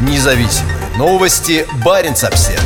Независимые новости. Барин обсерва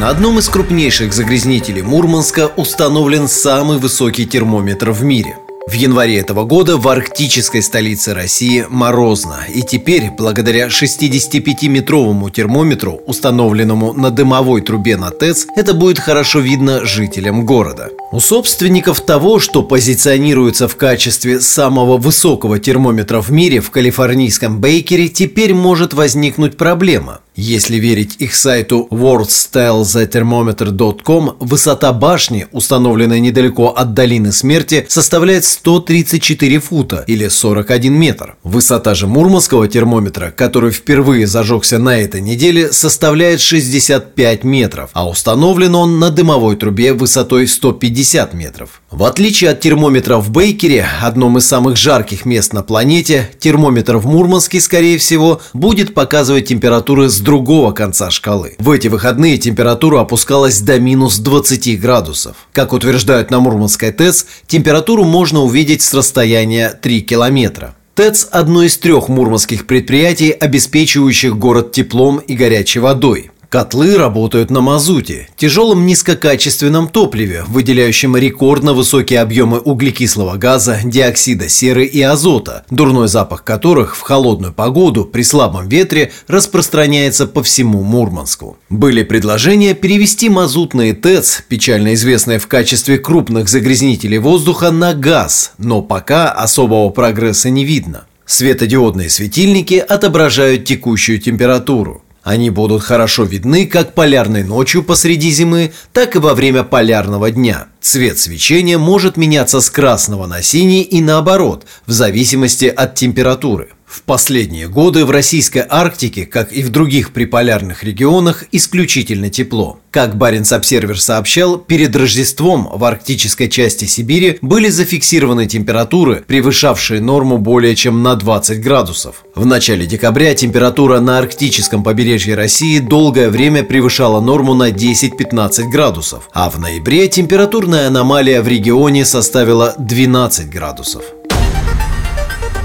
На одном из крупнейших загрязнителей Мурманска установлен самый высокий термометр в мире – в январе этого года в арктической столице России морозно, и теперь, благодаря 65-метровому термометру, установленному на дымовой трубе на ТЭЦ, это будет хорошо видно жителям города. У собственников того, что позиционируется в качестве самого высокого термометра в мире в калифорнийском Бейкере, теперь может возникнуть проблема. Если верить их сайту worldstylethermometer.com, высота башни, установленная недалеко от долины смерти, составляет 134 фута или 41 метр. Высота же мурманского термометра, который впервые зажегся на этой неделе, составляет 65 метров, а установлен он на дымовой трубе высотой 150 метров. В отличие от термометра в Бейкере, одном из самых жарких мест на планете, термометр в Мурманске, скорее всего, будет показывать температуры с другого конца шкалы. В эти выходные температура опускалась до минус 20 градусов. Как утверждают на Мурманской ТЭЦ, температуру можно увидеть с расстояния 3 километра. ТЭЦ – одно из трех мурманских предприятий, обеспечивающих город теплом и горячей водой. Котлы работают на мазуте, тяжелом низкокачественном топливе, выделяющем рекордно высокие объемы углекислого газа, диоксида серы и азота, дурной запах которых в холодную погоду при слабом ветре распространяется по всему Мурманску. Были предложения перевести мазутные ТЭЦ, печально известные в качестве крупных загрязнителей воздуха, на газ, но пока особого прогресса не видно. Светодиодные светильники отображают текущую температуру. Они будут хорошо видны как полярной ночью посреди зимы, так и во время полярного дня. Цвет свечения может меняться с красного на синий и наоборот, в зависимости от температуры. В последние годы в российской Арктике, как и в других приполярных регионах, исключительно тепло. Как Баренц-Обсервер сообщал, перед Рождеством в арктической части Сибири были зафиксированы температуры, превышавшие норму более чем на 20 градусов. В начале декабря температура на арктическом побережье России долгое время превышала норму на 10-15 градусов, а в ноябре температурная аномалия в регионе составила 12 градусов.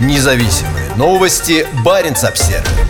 Независимые Новости Баренц-Обсервис.